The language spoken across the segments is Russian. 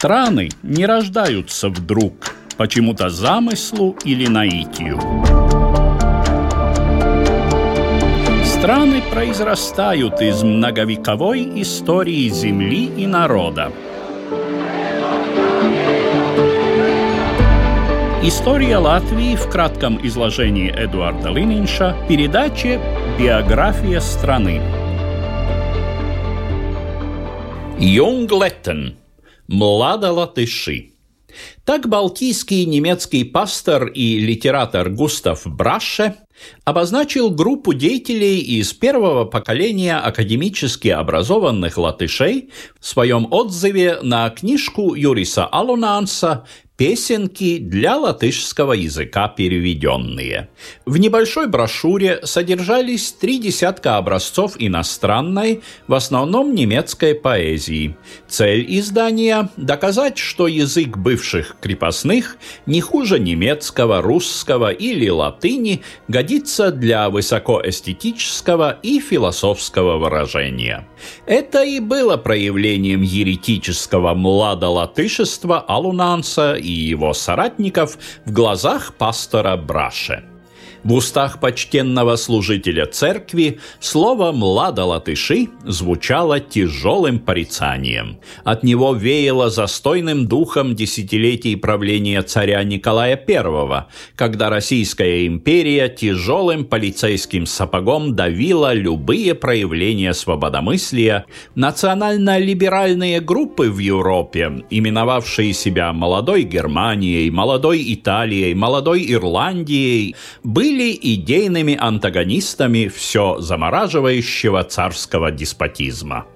Страны не рождаются вдруг, почему-то замыслу или наитию. Страны произрастают из многовековой истории земли и народа. История Латвии в кратком изложении Эдуарда Лининша, передаче «Биография страны». Йонглеттен. Младолатыши. Так балтийский немецкий пастор и литератор Густав Браше обозначил группу деятелей из первого поколения академически образованных латышей в своем отзыве на книжку Юриса Алунанса Песенки для латышского языка переведенные. В небольшой брошюре содержались три десятка образцов иностранной, в основном немецкой поэзии. Цель издания – доказать, что язык бывших крепостных не хуже немецкого, русского или латыни годится для высокоэстетического и философского выражения. Это и было проявлением еретического младолатышества Алунанса и его соратников в глазах пастора Браше. В устах почтенного служителя церкви слово «младолатыши» звучало тяжелым порицанием. От него веяло застойным духом десятилетий правления царя Николая I, когда Российская империя тяжелым полицейским сапогом давила любые проявления свободомыслия. Национально-либеральные группы в Европе, именовавшие себя «молодой Германией», «молодой Италией», «молодой Ирландией», были были идейными антагонистами все замораживающего царского деспотизма.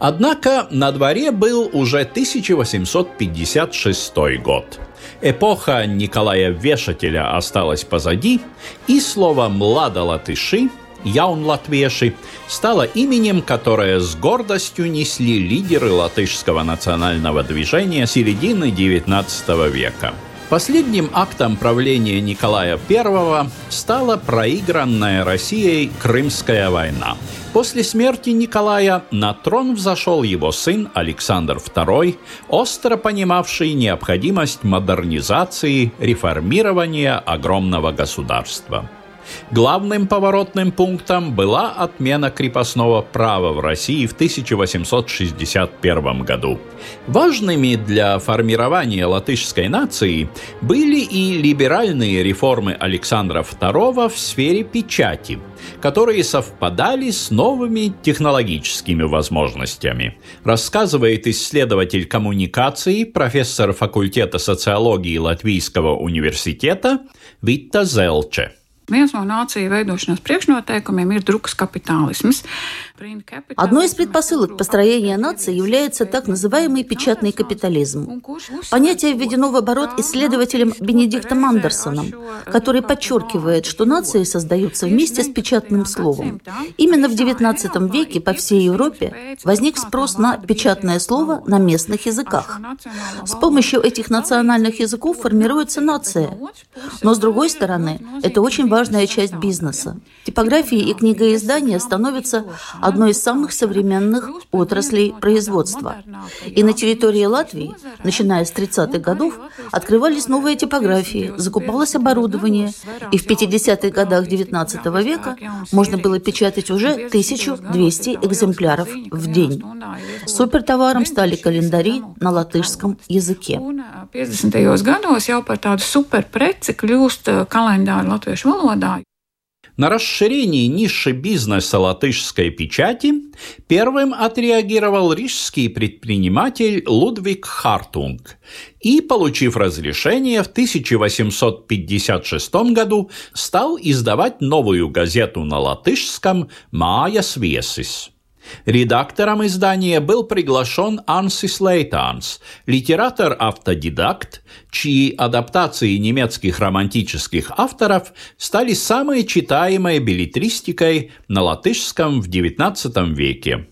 Однако на дворе был уже 1856 год. Эпоха Николая Вешателя осталась позади, и слово «младолатыши» Яун латвеши стало именем, которое с гордостью несли лидеры латышского национального движения середины XIX века – Последним актом правления Николая I стала проигранная Россией Крымская война. После смерти Николая на трон взошел его сын Александр II, остро понимавший необходимость модернизации, реформирования огромного государства. Главным поворотным пунктом была отмена крепостного права в России в 1861 году. Важными для формирования латышской нации были и либеральные реформы Александра II в сфере печати, которые совпадали с новыми технологическими возможностями, рассказывает исследователь коммуникации, профессор факультета социологии Латвийского университета Вита Зелче. Viens no nāciju veidošanās priekšnoteikumiem ir drukas kapitālisms. Одной из предпосылок построения нации является так называемый печатный капитализм. Понятие введено в оборот исследователем Бенедиктом Андерсоном, который подчеркивает, что нации создаются вместе с печатным словом. Именно в XIX веке по всей Европе возник спрос на печатное слово на местных языках. С помощью этих национальных языков формируется нация. Но, с другой стороны, это очень важная часть бизнеса. Типографии и книгоиздания становятся одной из самых современных отраслей производства. И на территории Латвии, начиная с 30-х годов, открывались новые типографии, закупалось оборудование, и в 50-х годах XIX века можно было печатать уже 1200 экземпляров в день. Супертоваром стали календари на латышском языке. 50. gados jau par tādu superpreci kļūst kalendāri latviešu. На расширение ниши бизнеса латышской печати первым отреагировал рижский предприниматель Лудвиг Хартунг и, получив разрешение, в 1856 году стал издавать новую газету на латышском «Mājas свесис». Редактором издания был приглашен Ансис Лейтанс, литератор-автодидакт, чьи адаптации немецких романтических авторов стали самой читаемой билетристикой на латышском в XIX веке.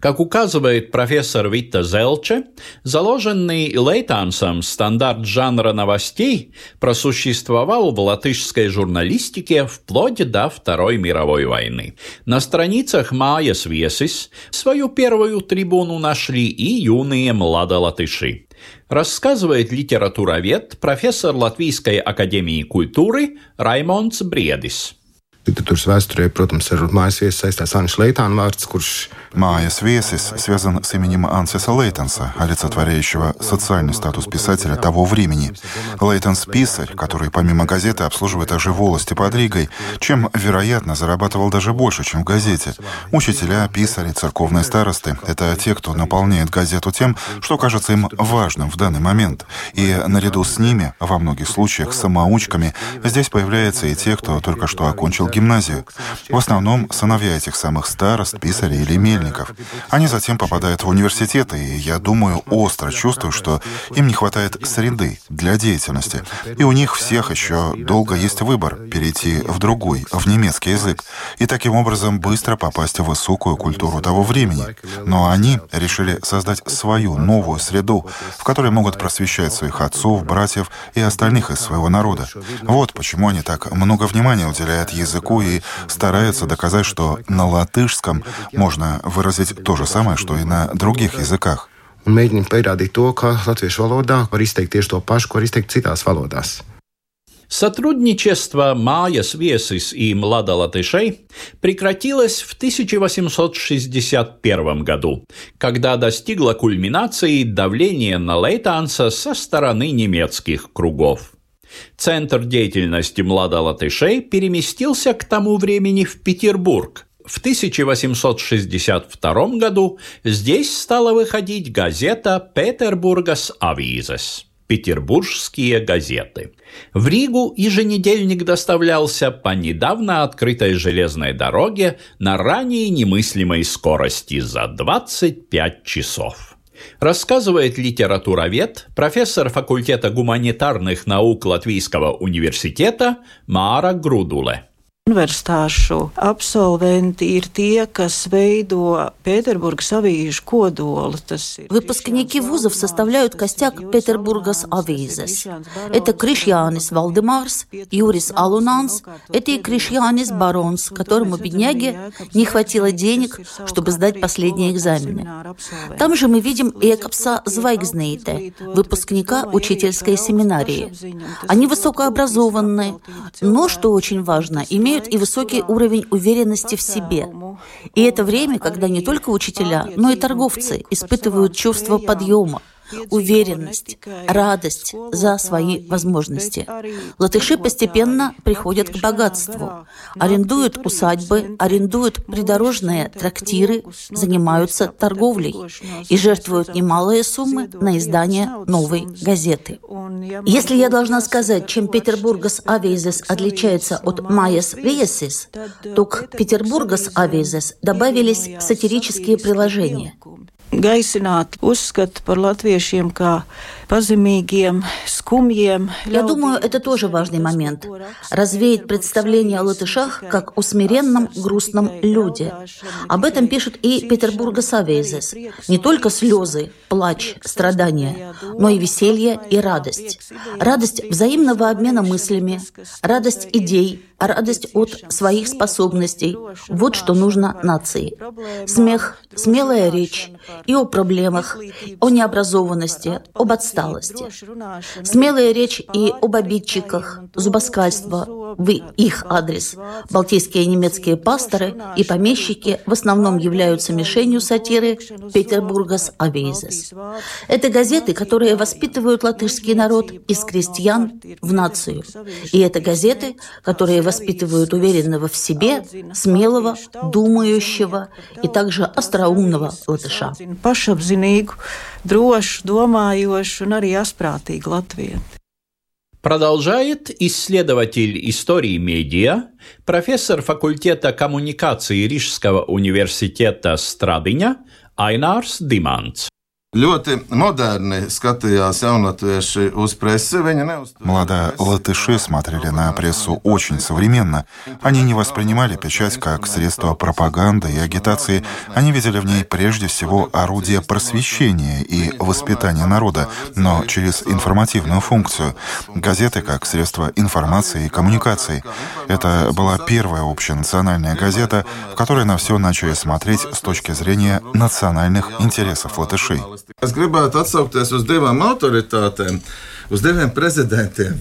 Как указывает профессор Вита Зелче, заложенный Лейтансом стандарт жанра новостей просуществовал в латышской журналистике вплоть до Второй мировой войны. На страницах Майя Свесис свою первую трибуну нашли и юные младолатыши рассказывает литературовед, профессор Латвийской академии культуры Раймонds Бредис. Literatūras vēsturē, protams, ar mājas viesu saistās Anšs Leitāna vārds, kurš Майя Свесис связан с именем Ансиса Лейтенса, олицетворяющего социальный статус писателя того времени. Лейтенс – писарь, который помимо газеты обслуживает также волости под Ригой, чем, вероятно, зарабатывал даже больше, чем в газете. Учителя, писари, церковные старосты – это те, кто наполняет газету тем, что кажется им важным в данный момент. И наряду с ними, во многих случаях самоучками, здесь появляются и те, кто только что окончил гимназию. В основном сыновья этих самых старост, писарей или мель школьников. Они затем попадают в университеты, и я думаю, остро чувствую, что им не хватает среды для деятельности. И у них всех еще долго есть выбор перейти в другой, в немецкий язык, и таким образом быстро попасть в высокую культуру того времени. Но они решили создать свою новую среду, в которой могут просвещать своих отцов, братьев и остальных из своего народа. Вот почему они так много внимания уделяют языку и стараются доказать, что на латышском можно выразить то же самое, что и на других языках. Un mēģinām pierādīt to, ka latviešu valodā var izteikt tieši to pašu, ko var izteikt citās valodās. Сотрудничество Майя Свесис и Млада Латышей прекратилось в 1861 году, когда достигло кульминации давление на Лейтанса со стороны немецких кругов. Центр деятельности Млада Латышей переместился к тому времени в Петербург, в 1862 году здесь стала выходить газета «Петербургас Авизес» – «Петербургские газеты». В Ригу еженедельник доставлялся по недавно открытой железной дороге на ранее немыслимой скорости за 25 часов. Рассказывает литературовед, профессор факультета гуманитарных наук Латвийского университета Мара Грудуле. Universitāšu absolventi ir tie, kas veido Петербургас авīžu kodolu. Выпускники вузов составляют костяк Петербургас авизес. Это Кришьянис Валдемарс, Юрис Алунанс, это и Кришьянис Баронс, которому, бедняге, не хватило денег, чтобы сдать последние экзамены. Там же мы видим Экапса Звайгзнейте, выпускника учительской семинарии. Они высокообразованные, но, что очень важно, имеют имеют и высокий уровень уверенности в себе. И это время, когда не только учителя, но и торговцы испытывают чувство подъема, уверенность, радость за свои возможности. Латыши постепенно приходят к богатству, арендуют усадьбы, арендуют придорожные трактиры, занимаются торговлей и жертвуют немалые суммы на издание новой газеты. Если я должна сказать, чем Петербургас Авизес отличается от Майес Виесис, то к Петербургас Авизес добавились сатирические приложения – gaisināt uzskatu par latviešiem kā паземīgiem, скумьем. Я думаю, это тоже важный момент. Развеять представление о латышах как о смиренном, грустном люде. Об этом пишет и Петербурга Савейзес. Не только слезы, плач, страдания, но и веселье и радость. Радость взаимного обмена мыслями, радость идей, радость от своих способностей. Вот что нужно нации. Смех, смелая речь и о проблемах, о необразованности, об отсталости. Смелая речь и об обидчиках, зубоскальство в их адрес. Балтийские немецкие пасторы и помещики в основном являются мишенью сатиры Петербургас Авейзес. Это газеты, которые воспитывают латышский народ из крестьян в нацию. И это газеты, которые воспитывают уверенного в себе, смелого, думающего и также остроумного латыша drošu, domājošu un arī asprātīgu latvieti. Продолжает исследователь истории медиа, профессор факультета коммуникации Рижского университета Страдыня Айнарс Диманц. Ļoti moderni skatījās jaunatvieši uz прессы. Молодые латыши смотрели на прессу очень современно. Они не воспринимали печать как средство пропаганды и агитации. Они видели в ней прежде всего орудие просвещения и воспитания народа, но через информативную функцию. Газеты как средство информации и коммуникации. Это была первая общенациональная газета, в которой на все начали смотреть с точки зрения национальных интересов латышей. Es gribētu atsaukties uz divām autoritātēm.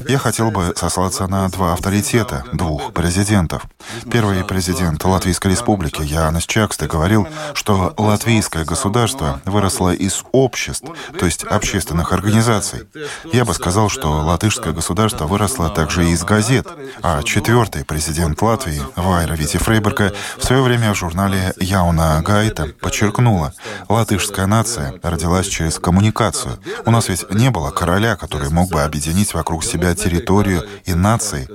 Я хотел бы сослаться на два авторитета, двух президентов. Первый президент Латвийской Республики Янис Чаксте говорил, что латвийское государство выросло из обществ, то есть общественных организаций. Я бы сказал, что латышское государство выросло также из газет. А четвертый президент Латвии, Вайра Вити Фрейберга, в свое время в журнале «Яуна Гайта» подчеркнула, латышская нация родилась через коммуникацию. У нас ведь не было короля, который мог бы объединить вокруг себя территорию и нации.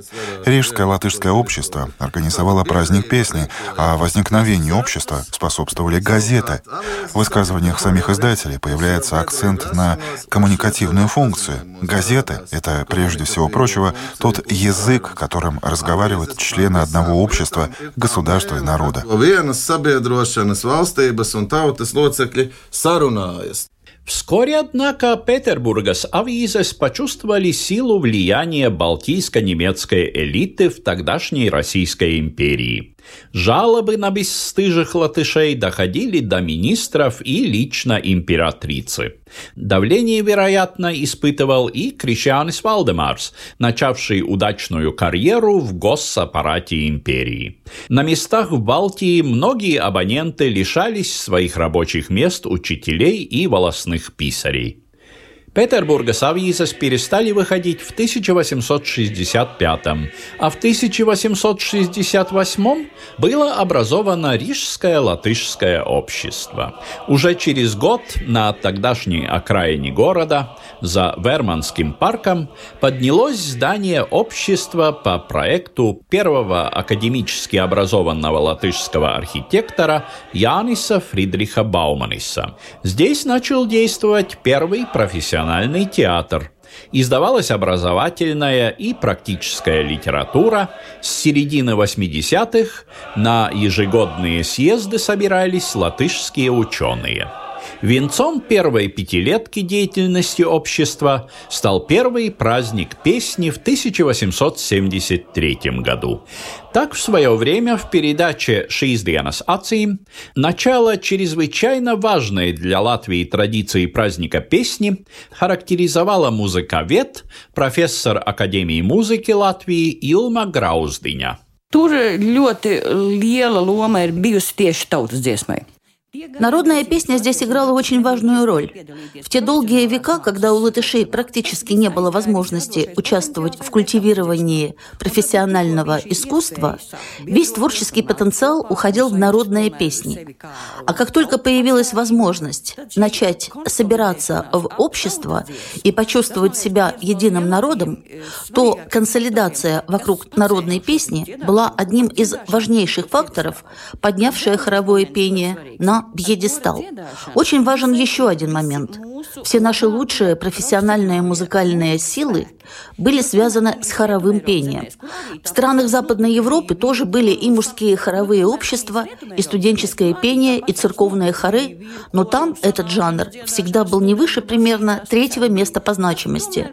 Рижское латышское общество организовало праздник песни, а возникновению общества способствовали газеты. В высказываниях самих издателей появляется акцент на коммуникативную функцию. Газеты — это, прежде всего прочего, тот язык, которым разговаривают члены одного общества, государства и народа. Вскоре, однако, Петербургас авизес почувствовали силу влияния балтийско-немецкой элиты в тогдашней Российской империи. Жалобы на бесстыжих латышей доходили до министров и лично императрицы. Давление, вероятно, испытывал и Кришианис Валдемарс, начавший удачную карьеру в госсаппарате империи. На местах в Балтии многие абоненты лишались своих рабочих мест учителей и волосных писарей. Петербургас авизес перестали выходить в 1865, а в 1868 было образовано Рижское латышское общество. Уже через год на тогдашней окраине города, за Верманским парком, поднялось здание общества по проекту первого академически образованного латышского архитектора Яниса Фридриха Бауманиса. Здесь начал действовать первый профессиональный профессиональный театр. Издавалась образовательная и практическая литература. С середины 80-х на ежегодные съезды собирались латышские ученые. Венцом первой пятилетки деятельности общества стал первый праздник песни в 1873 году. Так, в свое время в передаче «Шиздианас Ацим» начало чрезвычайно важной для Латвии традиции праздника песни характеризовала музыковед, профессор Академии музыки Латвии Илма Грауздиņa. Tur ļoti liela loma ir bijusi tieši tautas dziesmai. Народная песня здесь играла очень важную роль. В те долгие века, когда у латышей практически не было возможности участвовать в культивировании профессионального искусства, весь творческий потенциал уходил в народные песни. А как только появилась возможность начать собираться в общество и почувствовать себя единым народом, то консолидация вокруг народной песни была одним из важнейших факторов, поднявшая хоровое пение на пьедестал. Очень важен еще один момент. Все наши лучшие профессиональные музыкальные силы были связаны с хоровым пением. В странах Западной Европы тоже были и мужские хоровые общества, и студенческое пение, и церковные хоры, но там этот жанр всегда был не выше примерно третьего места по значимости.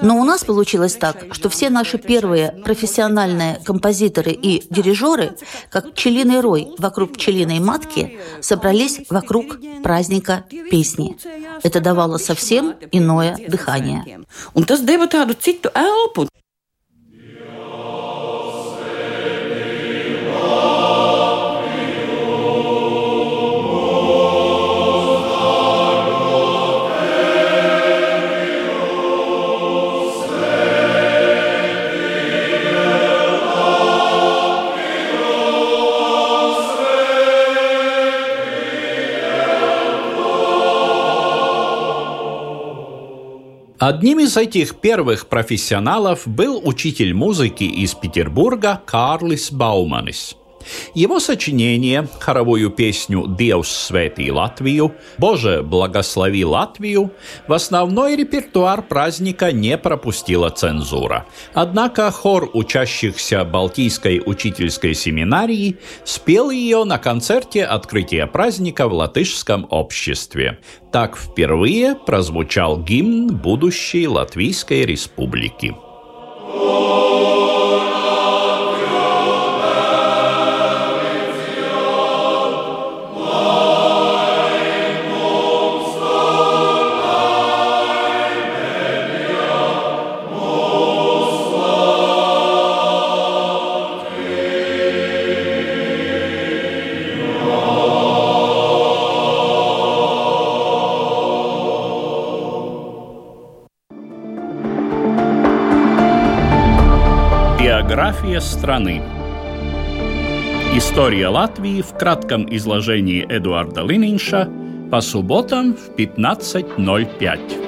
Но у нас получилось так, что все наши первые профессиональные композиторы и дирижеры, как пчелиный рой вокруг пчелиной матки, собрались вокруг праздника песни. Это давало совсем иное дыхание. Одним из этих первых профессионалов был учитель музыки из Петербурга Карлис Бауманис. Его сочинение, хоровую песню «Деус свети Латвию», «Боже, благослови Латвию» в основной репертуар праздника не пропустила цензура. Однако хор учащихся Балтийской учительской семинарии спел ее на концерте открытия праздника в латышском обществе. Так впервые прозвучал гимн будущей Латвийской республики. География страны. История Латвии в кратком изложении Эдуарда Лининша по субботам в 15.05.